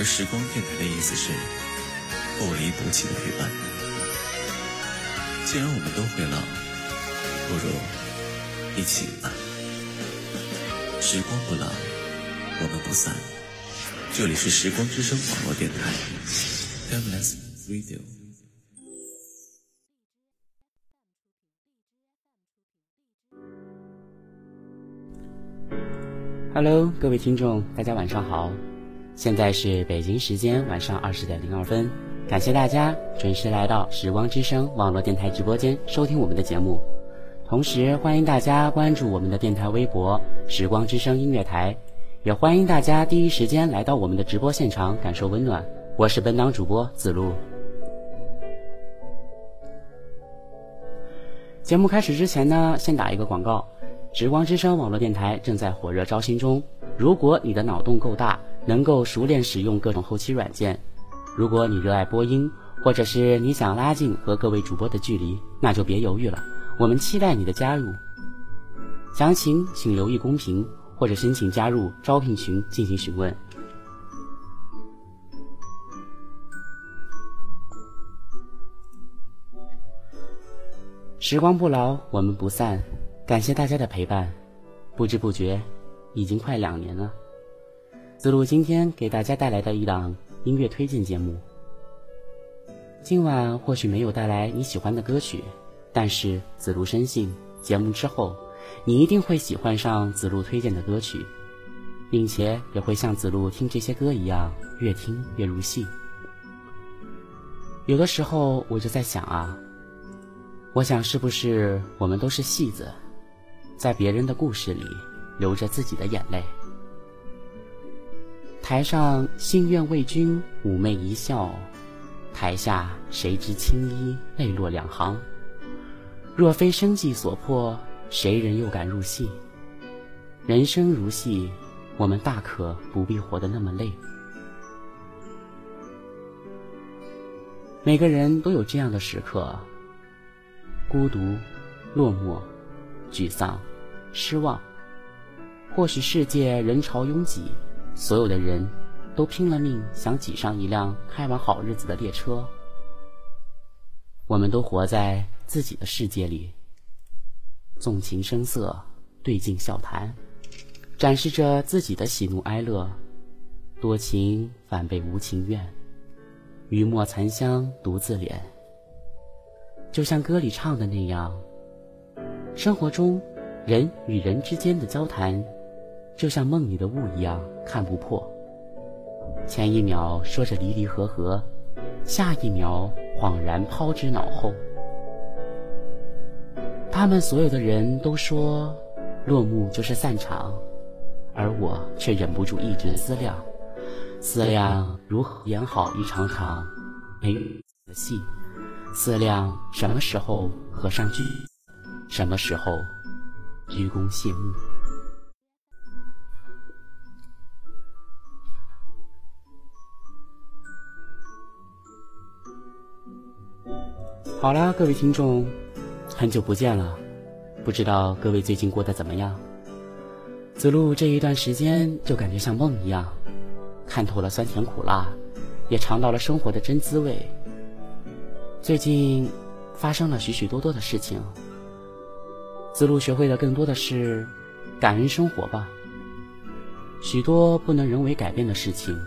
而时光电台的意思是不离不弃的陪伴。既然我们都会老，不如一起吧。时光不老，我们不散。这里是时光之声网络电台，Timeless Radio。Hello，各位听众，大家晚上好。现在是北京时间晚上二十点零二分，感谢大家准时来到时光之声网络电台直播间收听我们的节目，同时欢迎大家关注我们的电台微博“时光之声音乐台”，也欢迎大家第一时间来到我们的直播现场感受温暖。我是本档主播子路。节目开始之前呢，先打一个广告：时光之声网络电台正在火热招新中，如果你的脑洞够大。能够熟练使用各种后期软件。如果你热爱播音，或者是你想拉近和各位主播的距离，那就别犹豫了，我们期待你的加入。详情请留意公屏或者申请加入招聘群进行询问。时光不老，我们不散。感谢大家的陪伴，不知不觉，已经快两年了。子路今天给大家带来的一档音乐推荐节目。今晚或许没有带来你喜欢的歌曲，但是子路深信，节目之后，你一定会喜欢上子路推荐的歌曲，并且也会像子路听这些歌一样，越听越入戏。有的时候我就在想啊，我想是不是我们都是戏子，在别人的故事里流着自己的眼泪。台上心愿为君妩媚一笑，台下谁知青衣泪落两行。若非生计所迫，谁人又敢入戏？人生如戏，我们大可不必活得那么累。每个人都有这样的时刻：孤独、落寞、沮丧、失望。或许世界人潮拥挤。所有的人都拼了命想挤上一辆开往好日子的列车。我们都活在自己的世界里，纵情声色，对镜笑谈，展示着自己的喜怒哀乐。多情反被无情怨，余墨残香独自怜。就像歌里唱的那样，生活中人与人之间的交谈。就像梦里的雾一样看不破，前一秒说着离离合合，下一秒恍然抛之脑后。他们所有的人都说，落幕就是散场，而我却忍不住一直思量，思量如何演好一场场没的戏，思量什么时候合上剧，什么时候鞠躬谢幕。好啦，各位听众，很久不见了，不知道各位最近过得怎么样？子路这一段时间就感觉像梦一样，看透了酸甜苦辣，也尝到了生活的真滋味。最近发生了许许多多的事情，子路学会的更多的是感恩生活吧。许多不能人为改变的事情，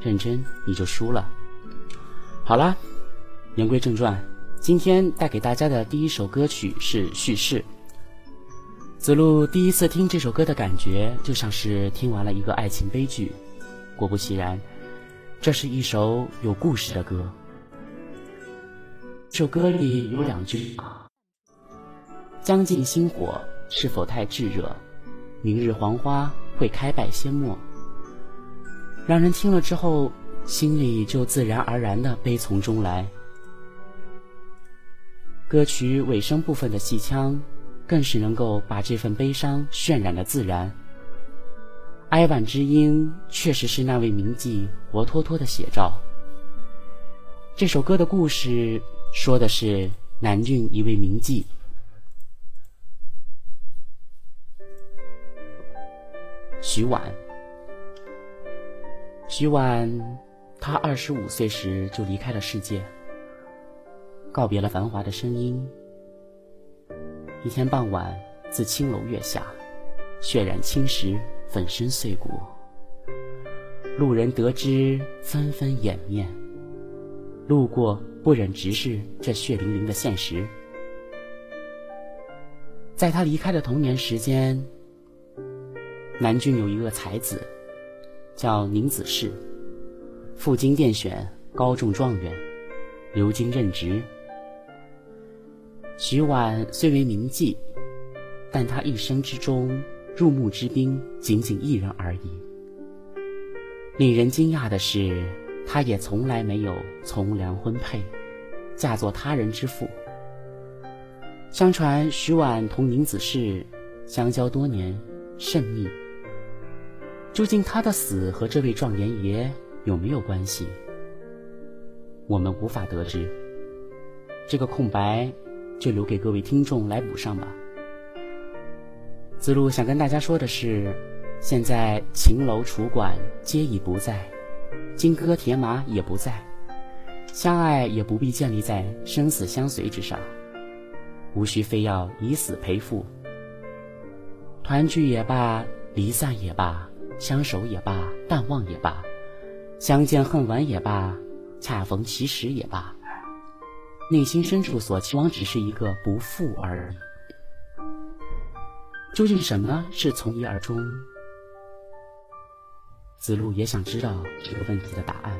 认真你就输了。好了，言归正传，今天带给大家的第一首歌曲是《叙事》。子路第一次听这首歌的感觉，就像是听完了一个爱情悲剧。果不其然，这是一首有故事的歌。这首歌里有两句：“将尽星火，是否太炙热？明日黄花会开败先没。”让人听了之后，心里就自然而然的悲从中来。歌曲尾声部分的戏腔。更是能够把这份悲伤渲染的自然。哀婉之音确实是那位名妓活脱脱的写照。这首歌的故事说的是南郡一位名妓徐婉。徐婉，她二十五岁时就离开了世界，告别了繁华的声音。一天傍晚，自青楼月下，血染青石，粉身碎骨。路人得知，纷纷掩面。路过，不忍直视这血淋淋的现实。在他离开的童年时间，南郡有一个才子，叫宁子世，赴京殿选，高中状元，留京任职。徐婉虽为名妓，但她一生之中入幕之宾仅仅一人而已。令人惊讶的是，她也从来没有从良婚配，嫁作他人之妇。相传徐婉同宁子世相交多年，甚密。究竟她的死和这位状元爷有没有关系？我们无法得知。这个空白。就留给各位听众来补上吧。子路想跟大家说的是，现在秦楼楚馆皆已不在，金戈铁马也不在，相爱也不必建立在生死相随之上，无需非要以死赔父。团聚也罢，离散也罢，相守也罢，淡忘也罢，相见恨晚也罢，恰逢其时也罢。内心深处所期望只是一个不负而已。究竟什么是从一而终？子路也想知道这个问题的答案。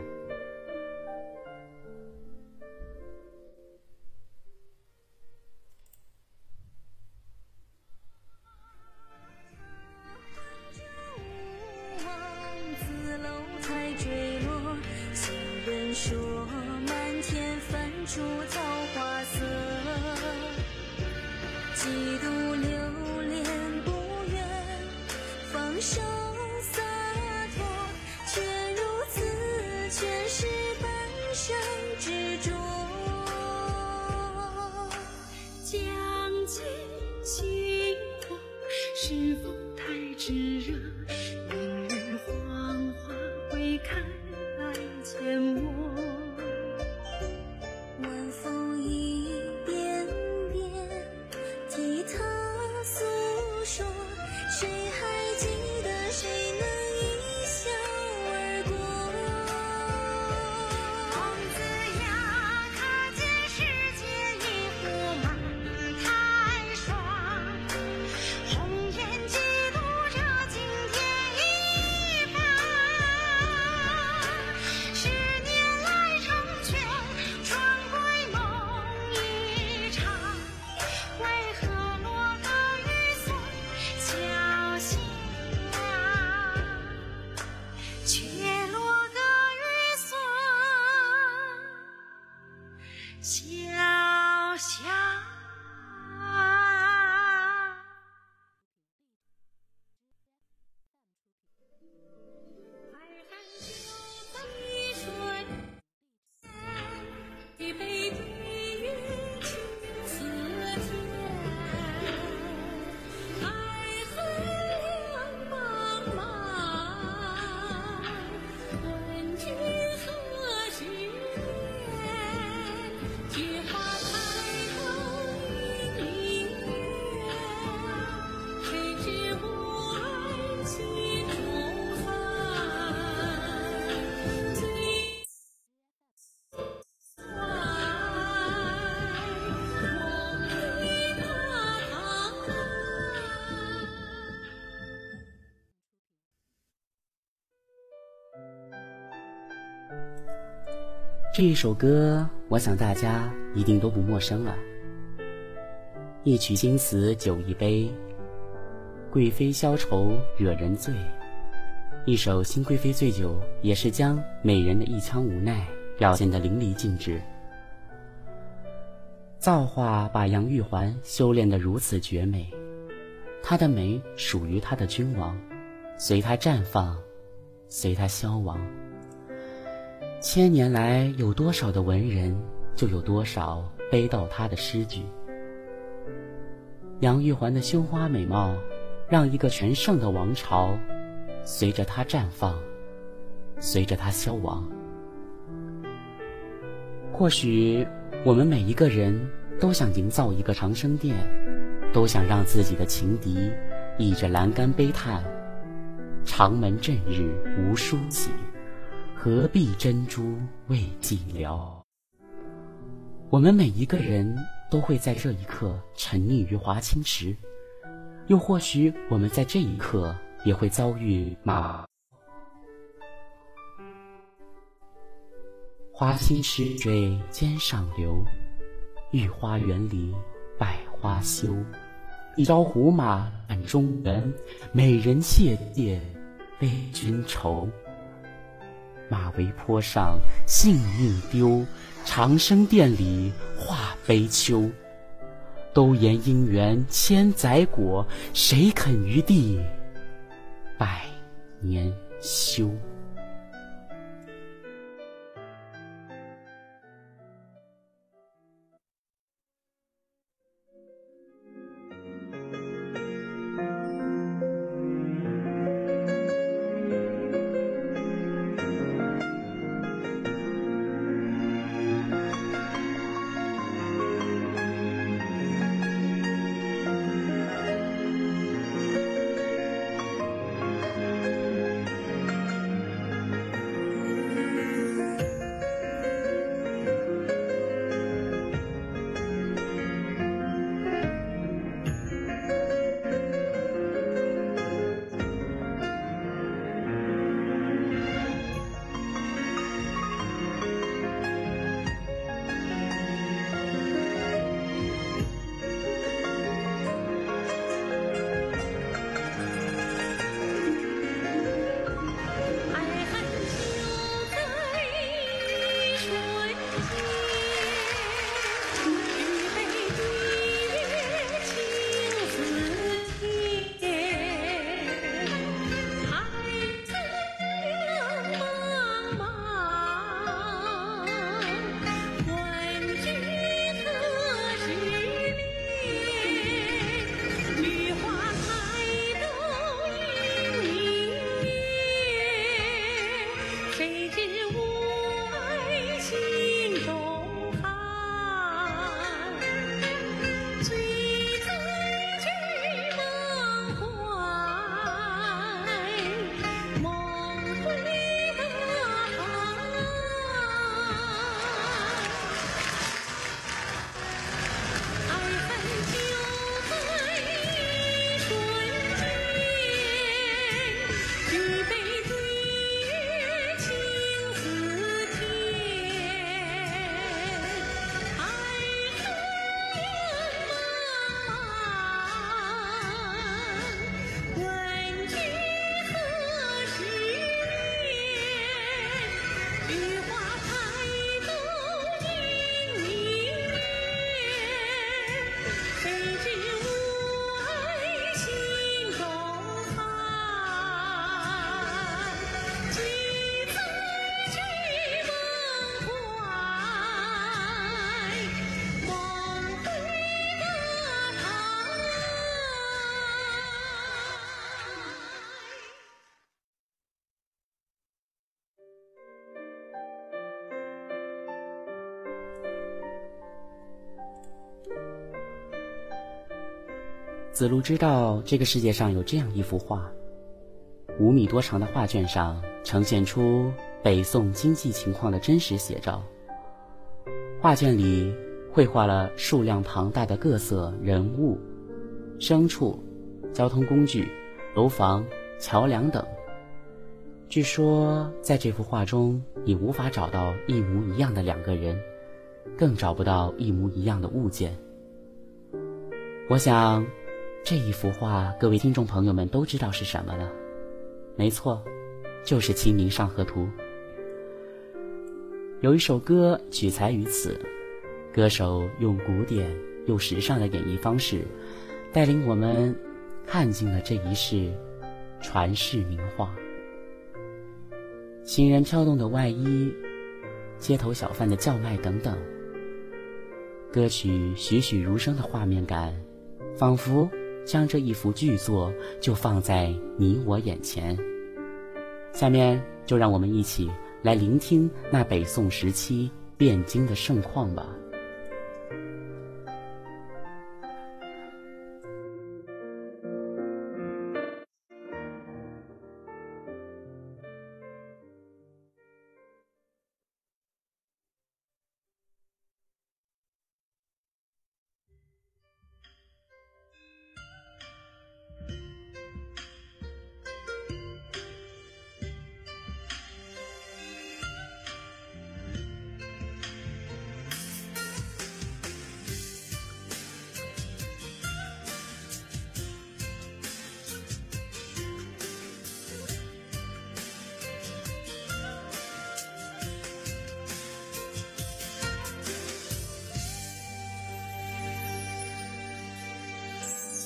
这一首歌，我想大家一定都不陌生了。一曲新词酒一杯，贵妃消愁惹人醉。一首《新贵妃醉酒》也是将美人的一腔无奈表现得淋漓尽致。造化把杨玉环修炼得如此绝美，她的美属于她的君王，随她绽放，随她消亡。千年来有多少的文人，就有多少悲悼他的诗句。杨玉环的羞花美貌，让一个全盛的王朝。随着它绽放，随着它消亡。或许我们每一个人都想营造一个长生殿，都想让自己的情敌倚着栏杆悲叹：“长门正日无书起，何必珍珠为寂寥。”我们每一个人都会在这一刻沉溺于华清池，又或许我们在这一刻。也会遭遇马。花心池水肩上流，御花园里百花羞。一朝胡马暗中原，美人谢谢悲君愁。马嵬坡上性命丢，长生殿里话悲秋。都言姻缘千载果，谁肯于地？百年修。子路知道这个世界上有这样一幅画，五米多长的画卷上呈现出北宋经济情况的真实写照。画卷里绘画了数量庞大的各色人物、牲畜、交通工具、楼房、桥梁等，据说在这幅画中，你无法找到一模一样的两个人，更找不到一模一样的物件。我想，这一幅画，各位听众朋友们都知道是什么了。没错，就是《清明上河图》。有一首歌取材于此，歌手用古典又时尚的演绎方式，带领我们看尽了这一世传世名画。行人飘动的外衣，街头小贩的叫卖等等，歌曲栩栩如生的画面感，仿佛将这一幅巨作就放在你我眼前。下面就让我们一起。来聆听那北宋时期汴京的盛况吧。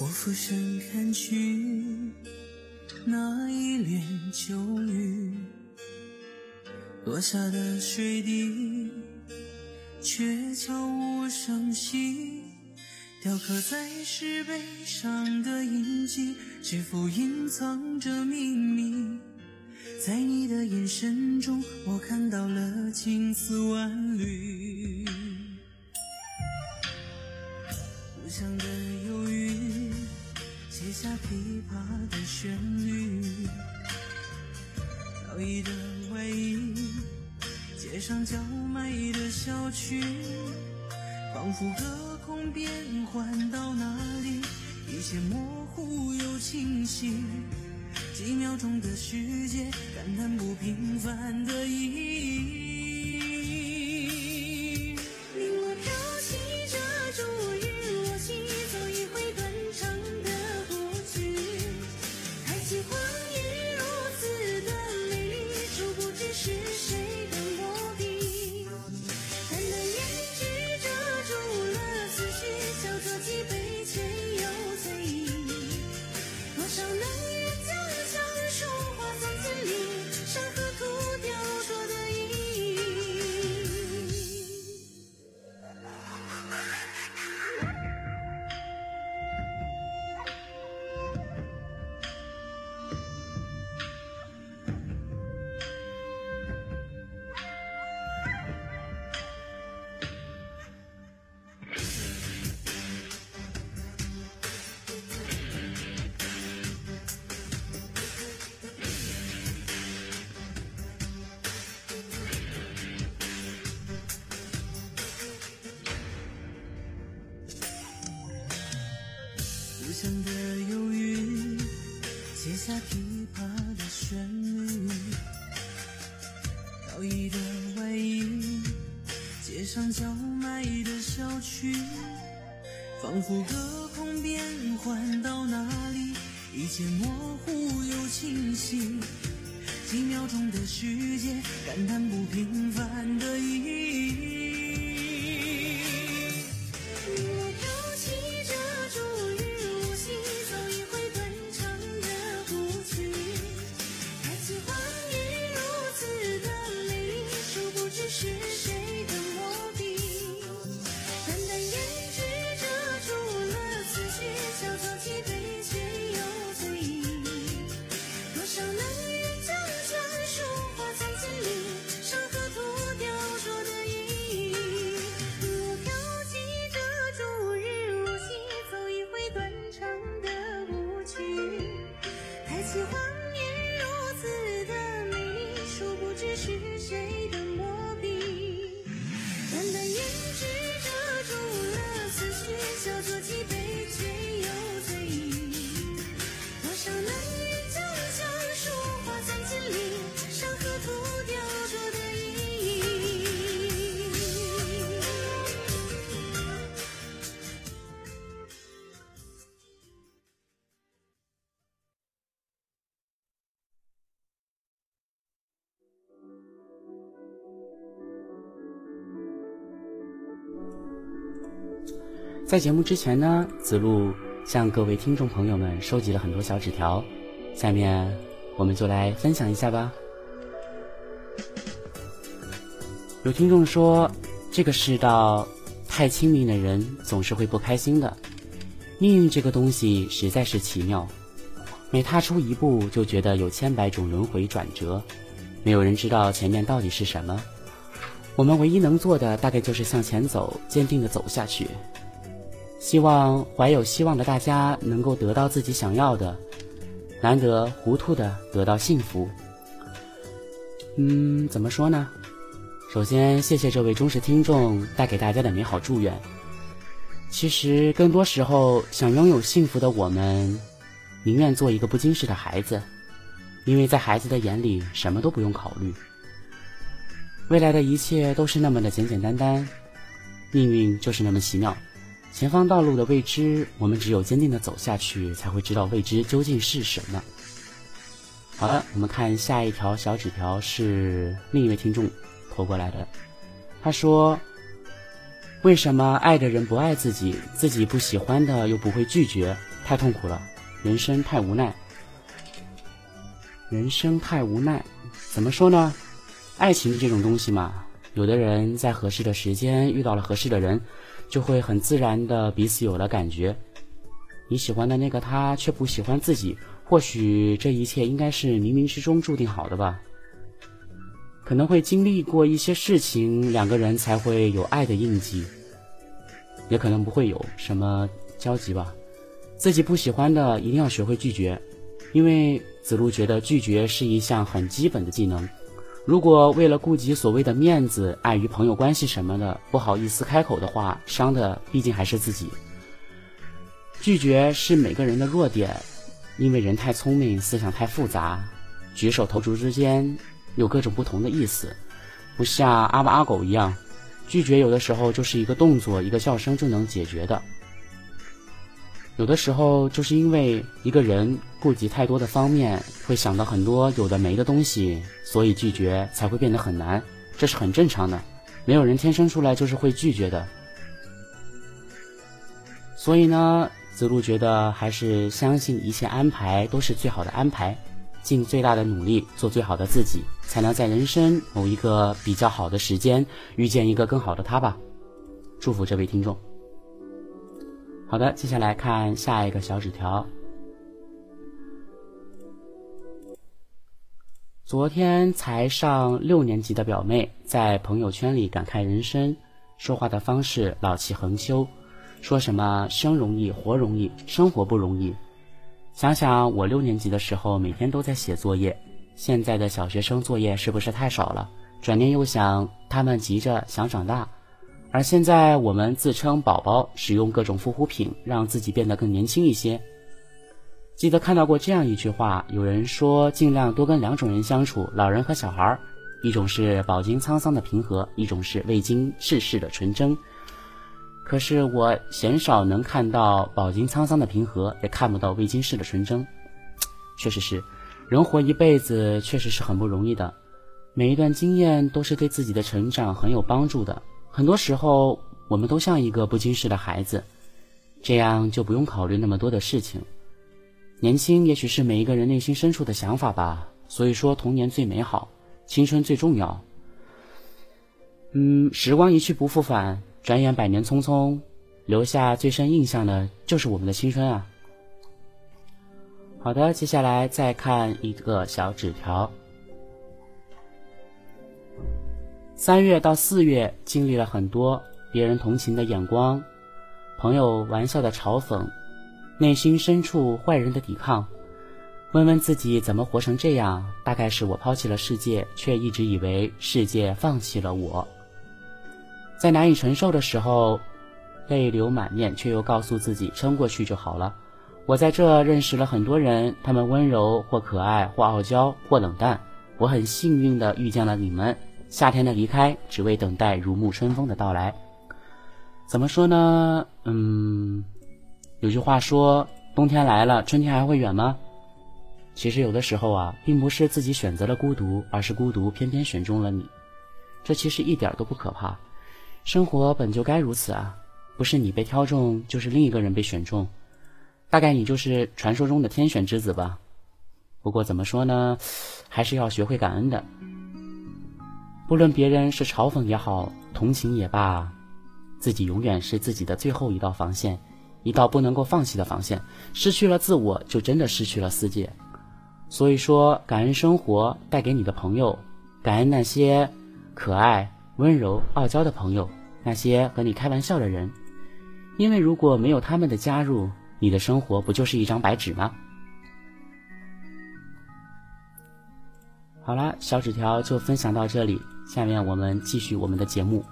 我俯身看去，那一帘秋雨，落下的水滴，却悄无声息，雕刻在石碑上的印记，是否隐藏着秘密？在你的眼神中，我看到了青丝万缕。下琵琶的旋律。飘逸的外衣，街上叫卖的小曲，仿佛隔空变换到哪里，一切模糊又清晰。几秒钟的世界，感叹不平凡的意义。仿佛隔空变换到哪里，一切模糊又清晰。几秒钟的世界，感叹不平凡在节目之前呢，子路向各位听众朋友们收集了很多小纸条，下面我们就来分享一下吧。有听众说，这个世道太亲密的人总是会不开心的。命运这个东西实在是奇妙，每踏出一步就觉得有千百种轮回转折，没有人知道前面到底是什么。我们唯一能做的大概就是向前走，坚定的走下去。希望怀有希望的大家能够得到自己想要的，难得糊涂的得到幸福。嗯，怎么说呢？首先，谢谢这位忠实听众带给大家的美好祝愿。其实，更多时候，想拥有幸福的我们，宁愿做一个不经事的孩子，因为在孩子的眼里，什么都不用考虑，未来的一切都是那么的简简单单，命运就是那么奇妙。前方道路的未知，我们只有坚定的走下去，才会知道未知究竟是什么。好的，我们看下一条小纸条，是另一位听众。投过来的，他说：“为什么爱的人不爱自己，自己不喜欢的又不会拒绝？太痛苦了，人生太无奈。人生太无奈，怎么说呢？爱情这种东西嘛，有的人在合适的时间遇到了合适的人，就会很自然的彼此有了感觉。你喜欢的那个他却不喜欢自己，或许这一切应该是冥冥之中注定好的吧。”可能会经历过一些事情，两个人才会有爱的印记，也可能不会有什么交集吧。自己不喜欢的，一定要学会拒绝，因为子路觉得拒绝是一项很基本的技能。如果为了顾及所谓的面子、碍于朋友关系什么的，不好意思开口的话，伤的毕竟还是自己。拒绝是每个人的弱点，因为人太聪明，思想太复杂，举手投足之间。有各种不同的意思，不像阿猫阿狗一样，拒绝有的时候就是一个动作、一个笑声就能解决的。有的时候就是因为一个人顾及太多的方面，会想到很多有的没的东西，所以拒绝才会变得很难，这是很正常的。没有人天生出来就是会拒绝的。所以呢，子路觉得还是相信一切安排都是最好的安排。尽最大的努力做最好的自己，才能在人生某一个比较好的时间遇见一个更好的他吧。祝福这位听众。好的，接下来看下一个小纸条。昨天才上六年级的表妹在朋友圈里感慨人生，说话的方式老气横秋，说什么生容易活容易，生活不容易。想想我六年级的时候，每天都在写作业，现在的小学生作业是不是太少了？转念又想，他们急着想长大，而现在我们自称宝宝，使用各种护肤品，让自己变得更年轻一些。记得看到过这样一句话，有人说尽量多跟两种人相处，老人和小孩儿，一种是饱经沧桑的平和，一种是未经世事的纯真。可是我鲜少能看到饱经沧桑的平和，也看不到未经世的纯真。确实是，人活一辈子确实是很不容易的，每一段经验都是对自己的成长很有帮助的。很多时候，我们都像一个不经事的孩子，这样就不用考虑那么多的事情。年轻也许是每一个人内心深处的想法吧。所以说，童年最美好，青春最重要。嗯，时光一去不复返。转眼百年匆匆，留下最深印象的就是我们的青春啊！好的，接下来再看一个小纸条。三月到四月，经历了很多别人同情的眼光，朋友玩笑的嘲讽，内心深处坏人的抵抗。问问自己，怎么活成这样？大概是我抛弃了世界，却一直以为世界放弃了我。在难以承受的时候，泪流满面，却又告诉自己撑过去就好了。我在这认识了很多人，他们温柔或可爱，或傲娇，或冷淡。我很幸运的遇见了你们。夏天的离开，只为等待如沐春风的到来。怎么说呢？嗯，有句话说，冬天来了，春天还会远吗？其实有的时候啊，并不是自己选择了孤独，而是孤独偏偏选中了你。这其实一点都不可怕。生活本就该如此啊！不是你被挑中，就是另一个人被选中，大概你就是传说中的天选之子吧。不过怎么说呢，还是要学会感恩的。不论别人是嘲讽也好，同情也罢，自己永远是自己的最后一道防线，一道不能够放弃的防线。失去了自我，就真的失去了世界。所以说，感恩生活带给你的朋友，感恩那些可爱、温柔、傲娇的朋友，那些和你开玩笑的人，因为如果没有他们的加入，你的生活不就是一张白纸吗？好了，小纸条就分享到这里。下面我们继续我们的节目。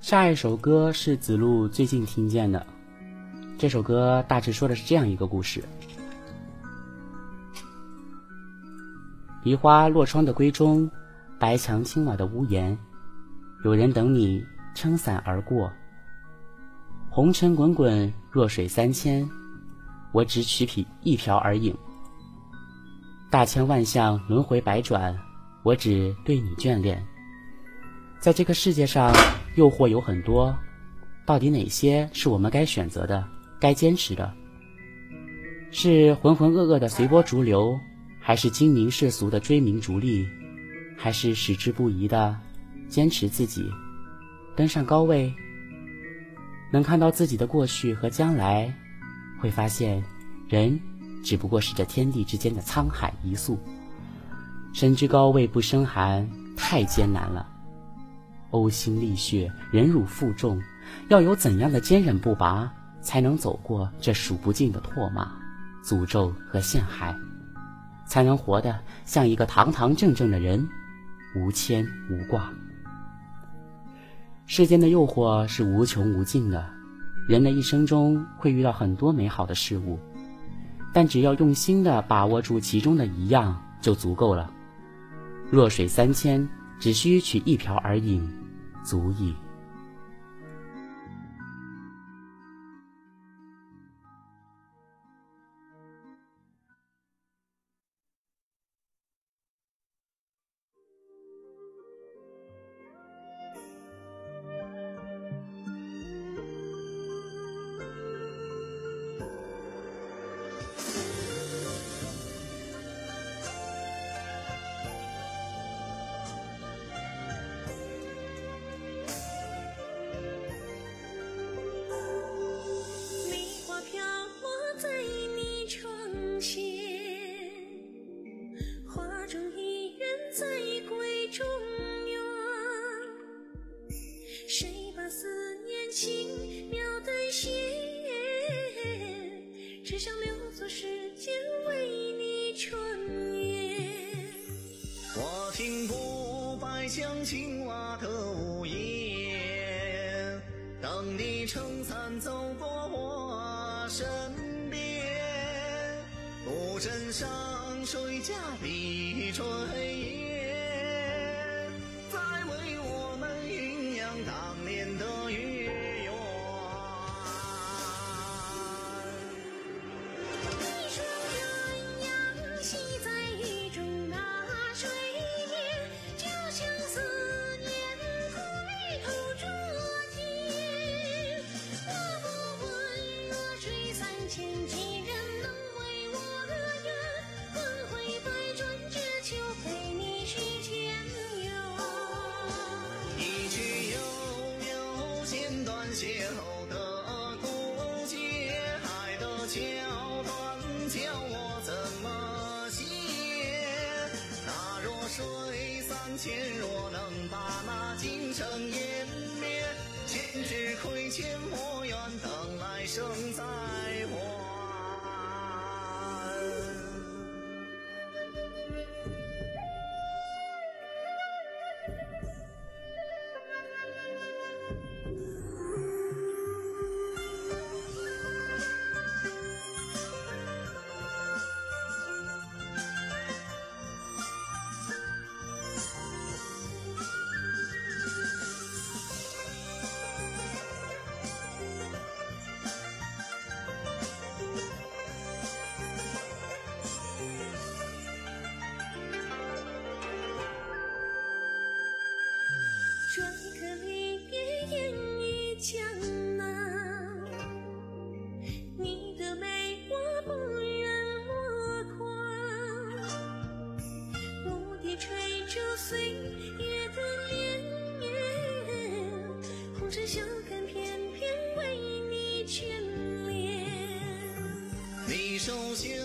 下一首歌是子路最近听见的，这首歌大致说的是这样一个故事。梨花落窗的闺中，白墙青瓦的屋檐，有人等你撑伞而过。红尘滚滚，弱水三千，我只取匹一瓢而饮。大千万象轮回百转，我只对你眷恋。在这个世界上，诱惑有很多，到底哪些是我们该选择的、该坚持的？是浑浑噩噩的随波逐流？还是精明世俗的追名逐利，还是矢志不移的坚持自己，登上高位，能看到自己的过去和将来，会发现，人只不过是这天地之间的沧海一粟。身居高位不生寒，太艰难了。呕心沥血，忍辱负重，要有怎样的坚韧不拔，才能走过这数不尽的唾骂、诅咒和陷害？才能活得像一个堂堂正正的人，无牵无挂。世间的诱惑是无穷无尽的，人的一生中会遇到很多美好的事物，但只要用心的把握住其中的一样就足够了。弱水三千，只需取一瓢而饮，足矣。只想留作时间，为你我听不白像青蛙的呜咽。等你撑伞走过我身边，古镇上谁家的炊烟。手绣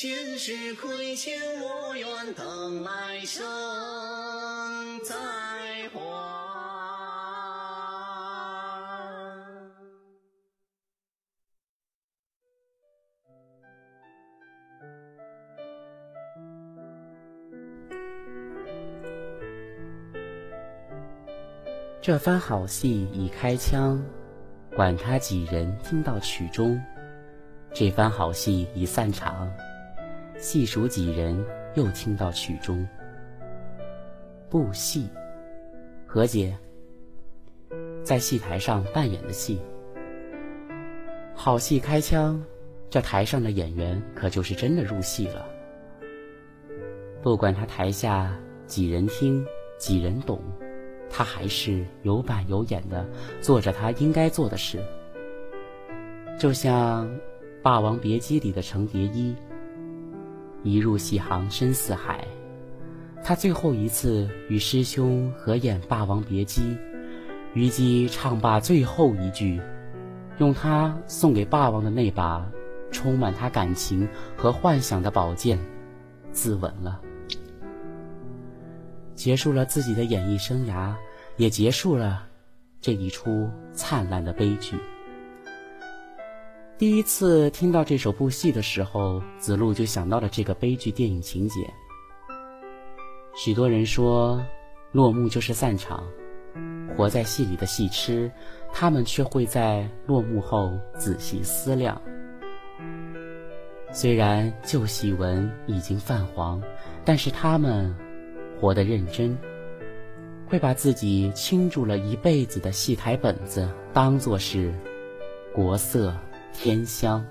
前世亏欠我愿等来生再还。这番好戏已开腔，管他几人听到曲终。这番好戏已散场，细数几人又听到曲中。布戏，何解？在戏台上扮演的戏。好戏开腔，这台上的演员可就是真的入戏了。不管他台下几人听，几人懂。他还是有板有眼的做着他应该做的事，就像《霸王别姬》里的程蝶衣，一入戏行深似海。他最后一次与师兄合演《霸王别姬》，虞姬唱罢最后一句，用他送给霸王的那把充满他感情和幻想的宝剑，自刎了。结束了自己的演艺生涯，也结束了这一出灿烂的悲剧。第一次听到这首部戏的时候，子路就想到了这个悲剧电影情节。许多人说，落幕就是散场，活在戏里的戏痴，他们却会在落幕后仔细思量。虽然旧戏文已经泛黄，但是他们。活得认真，会把自己倾注了一辈子的戏台本子当作是国色天香。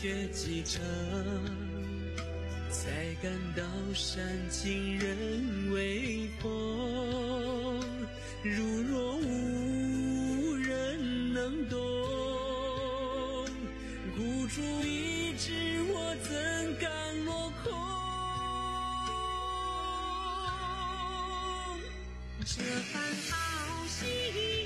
雪几程才感到山尽人未风如若无人能懂孤注一掷我怎敢落空这番好戏。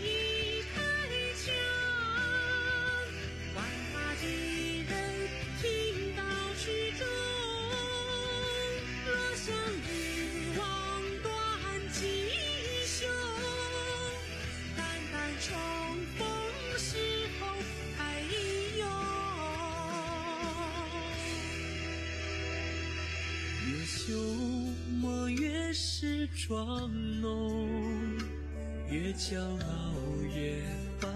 装浓，越骄傲越发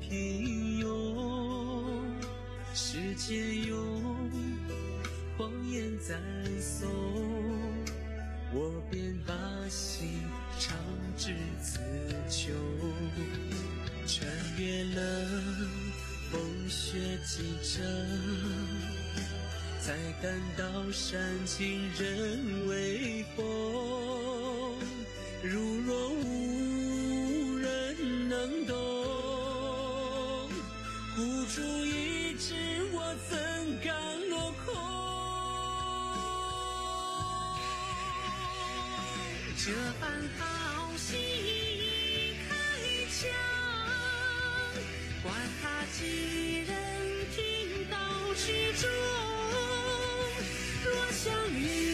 平庸。世间用谎言赞颂，我便把心唱至词穷。穿越了风雪几程。才感到山尽人为这般好戏已开腔，管他几人听到曲终。若相遇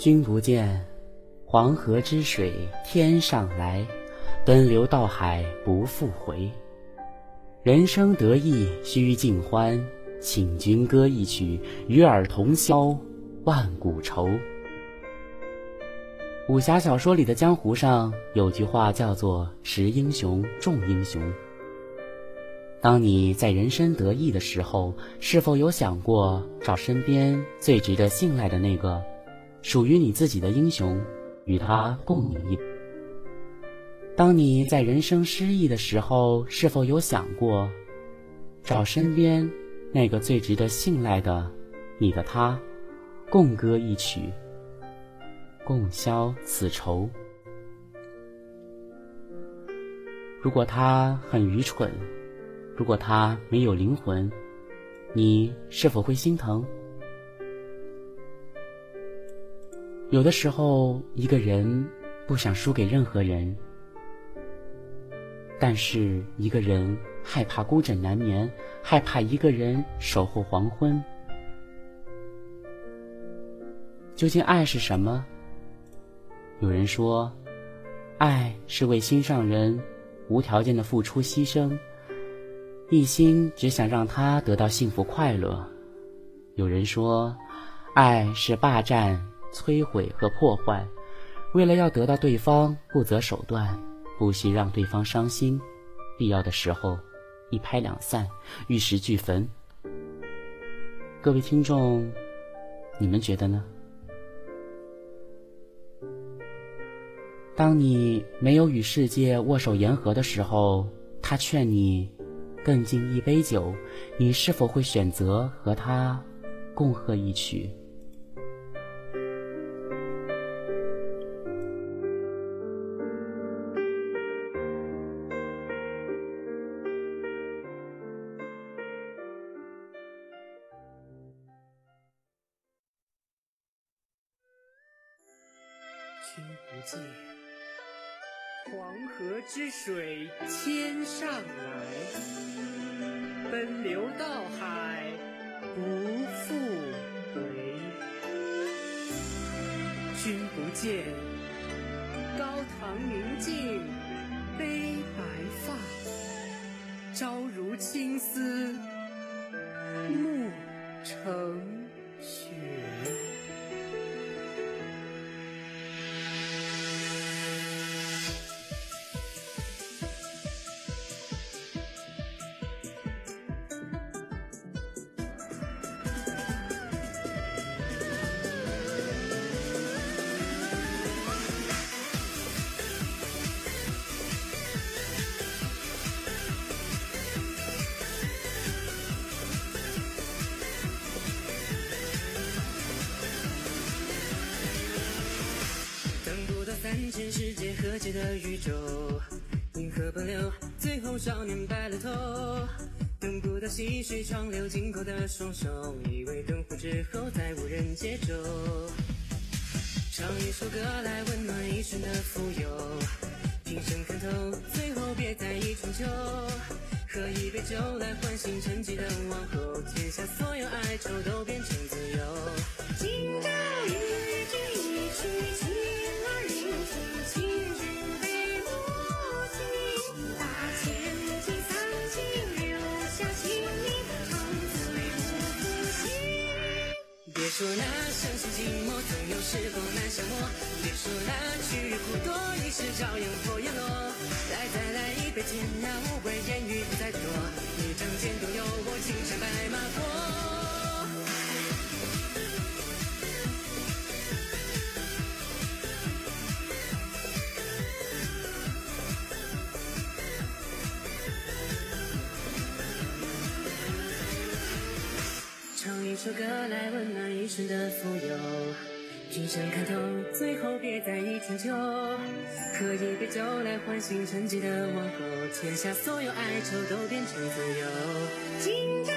君不见，黄河之水天上来，奔流到海不复回。人生得意须尽欢，请君歌一曲，与尔同销万古愁。武侠小说里的江湖上有句话叫做“识英雄，重英雄”。当你在人生得意的时候，是否有想过找身边最值得信赖的那个？属于你自己的英雄，与他共饮一杯。当你在人生失意的时候，是否有想过，找身边那个最值得信赖的你的他，共歌一曲，共消此愁？如果他很愚蠢，如果他没有灵魂，你是否会心疼？有的时候，一个人不想输给任何人，但是一个人害怕孤枕难眠，害怕一个人守候黄昏。究竟爱是什么？有人说，爱是为心上人无条件的付出牺牲，一心只想让他得到幸福快乐。有人说，爱是霸占。摧毁和破坏，为了要得到对方，不择手段，不惜让对方伤心，必要的时候一拍两散，玉石俱焚。各位听众，你们觉得呢？当你没有与世界握手言和的时候，他劝你更尽一杯酒，你是否会选择和他共喝一曲？等不到细水长流紧扣的双手，以为灯火之后再无人接咒。唱一首歌来温暖一生的富有，平生看透，最后别在意春秋。喝一杯酒来唤醒沉寂的往后，天下所有哀愁都变成自由。今朝与君一曲说那相思寂寞，总有时光难消磨。别说那曲苦多，一世朝阳破烟落。来再来一杯，天涯无归，烟雨不再多。一仗剑独有我，青山白马过。一首歌来温暖一生的富有，人生看透，最后别在意春秋。喝一杯酒来唤醒沉寂的往后，天下所有哀愁都变成自由。今朝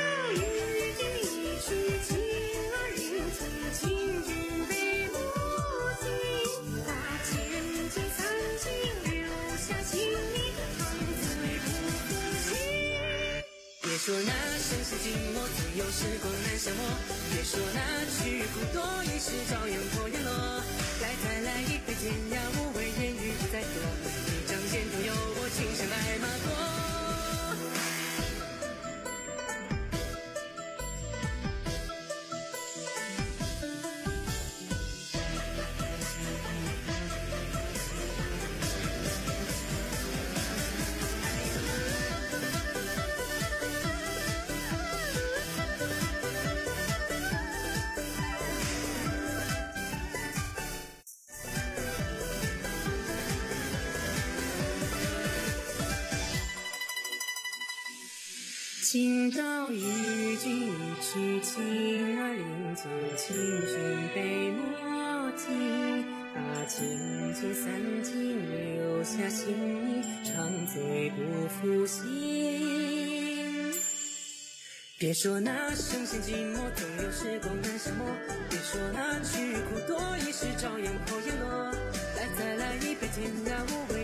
说那生死寂寞，总有时光难消磨。别说那曲苦多，一世朝阳破叶落。来再来一杯，天涯无畏，言语不再多。今朝与君一曲情儿吟尽，情君悲莫听。把情尽散尽，留下心意，长醉不复醒。别说那声声寂寞，总有时光难消磨。别说那曲苦多，一世朝阳破叶落。来再来一杯，天涯无味，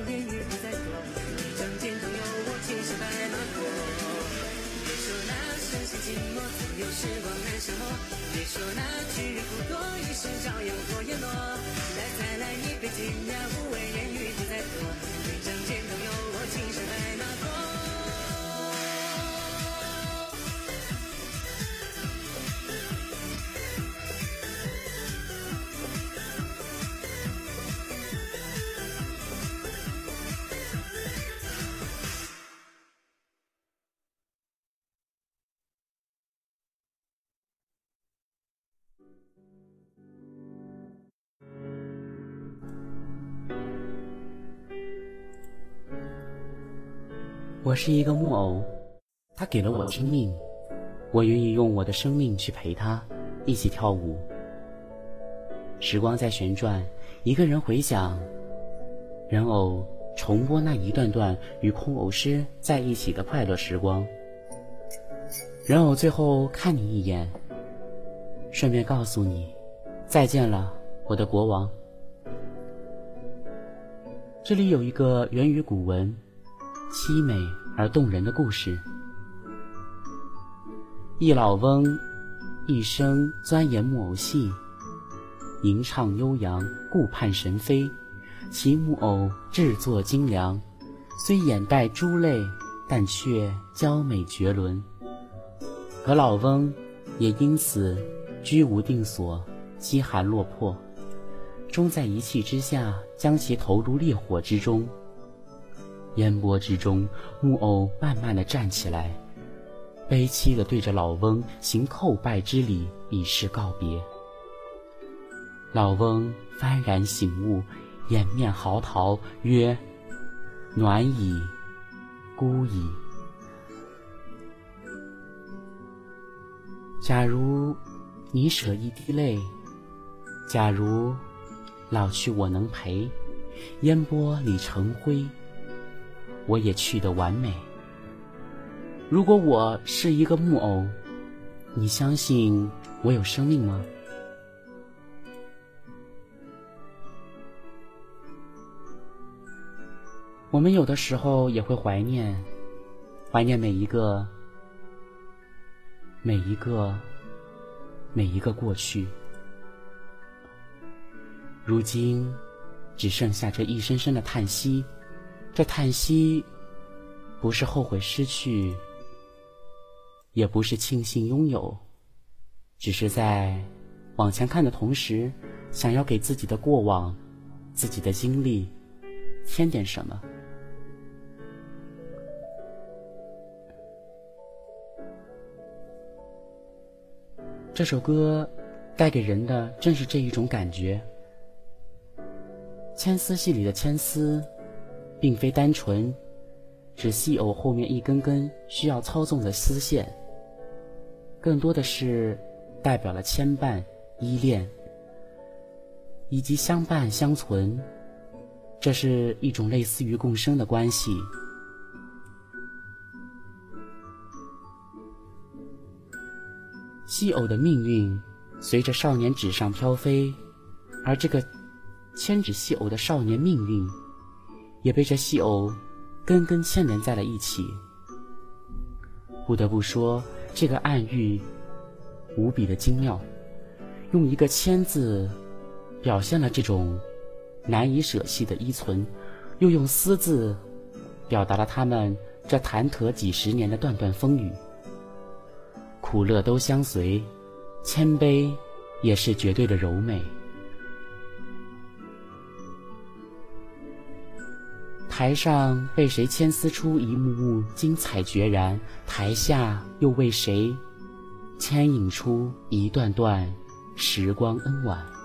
寂寞，总有时光难相磨。别说那去日不多，一世朝阳破叶落。来再来一杯，天涯无畏，烟雨不再多。一张剑中有我，青山白马过。我是一个木偶，他给了我生命，我愿意用我的生命去陪他一起跳舞。时光在旋转，一个人回想，人偶重播那一段段与空偶师在一起的快乐时光。人偶最后看你一眼，顺便告诉你，再见了，我的国王。这里有一个源于古文。凄美而动人的故事。一老翁一生钻研木偶戏，吟唱悠扬，顾盼神飞。其木偶制作精良，虽眼带珠泪，但却娇美绝伦。可老翁也因此居无定所，饥寒落魄，终在一气之下将其投入烈火之中。烟波之中，木偶慢慢的站起来，悲戚的对着老翁行叩拜之礼，以示告别。老翁幡然醒悟，掩面嚎啕曰：“暖矣，孤矣。”假如你舍一滴泪，假如老去我能陪，烟波里成灰。我也去的完美。如果我是一个木偶，你相信我有生命吗？我们有的时候也会怀念，怀念每一个、每一个、每一个过去。如今，只剩下这一声声的叹息。这叹息，不是后悔失去，也不是庆幸拥有，只是在往前看的同时，想要给自己的过往、自己的经历添点什么。这首歌带给人的正是这一种感觉。牵丝戏里的牵丝。并非单纯指戏偶后面一根根需要操纵的丝线，更多的是代表了牵绊、依恋以及相伴相存。这是一种类似于共生的关系。戏偶的命运随着少年纸上飘飞，而这个牵纸戏偶的少年命运。也被这戏偶根根牵连在了一起。不得不说，这个暗喻无比的精妙，用一个“牵”字表现了这种难以舍弃的依存，又用“丝”字表达了他们这谈妥几十年的段段风雨。苦乐都相随，谦卑也是绝对的柔美。台上被谁牵丝出一幕幕精彩绝然，台下又为谁牵引出一段段时光恩晚。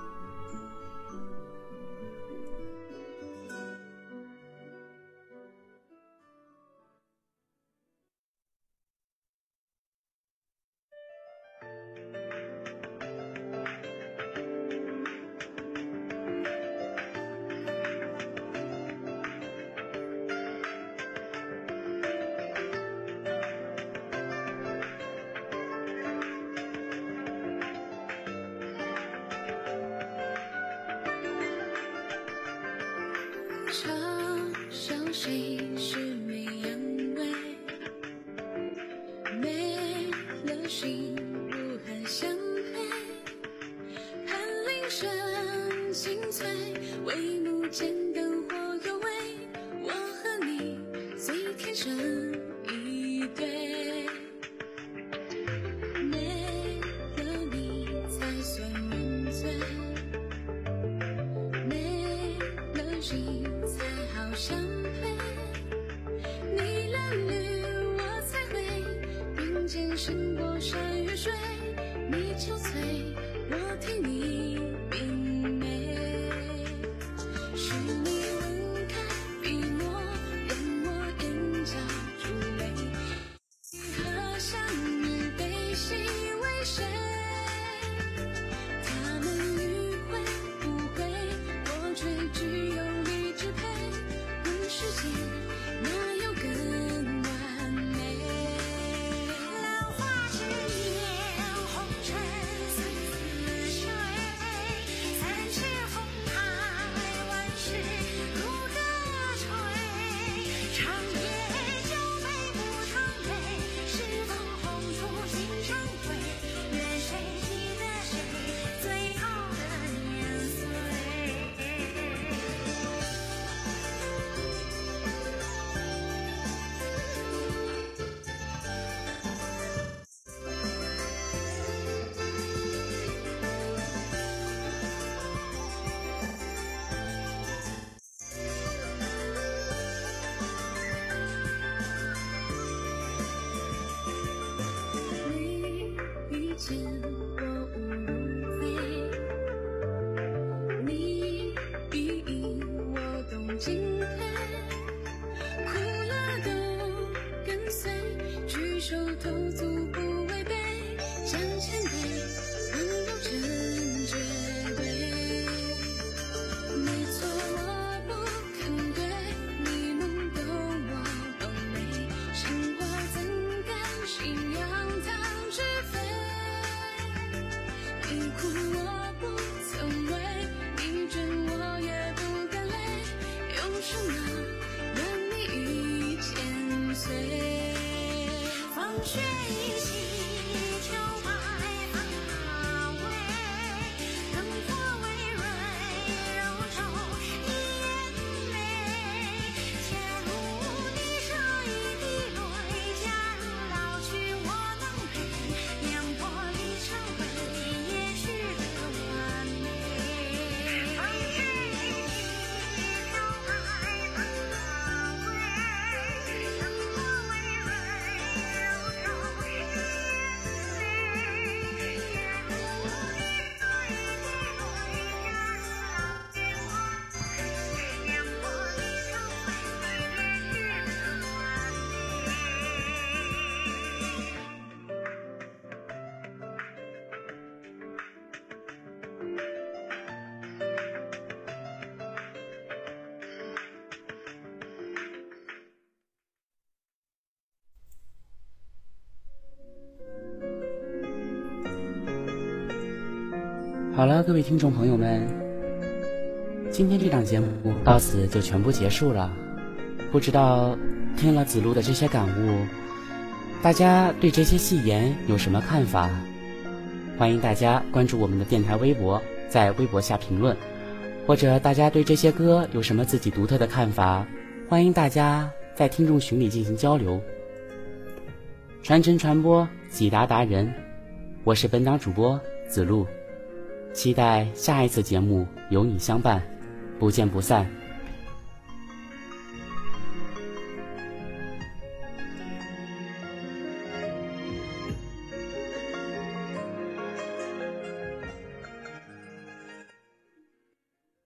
好了，各位听众朋友们，今天这档节目到此就全部结束了。不知道听了子路的这些感悟，大家对这些戏言有什么看法？欢迎大家关注我们的电台微博，在微博下评论，或者大家对这些歌有什么自己独特的看法，欢迎大家在听众群里进行交流。传承传播，喜达达人，我是本档主播子路。期待下一次节目有你相伴，不见不散。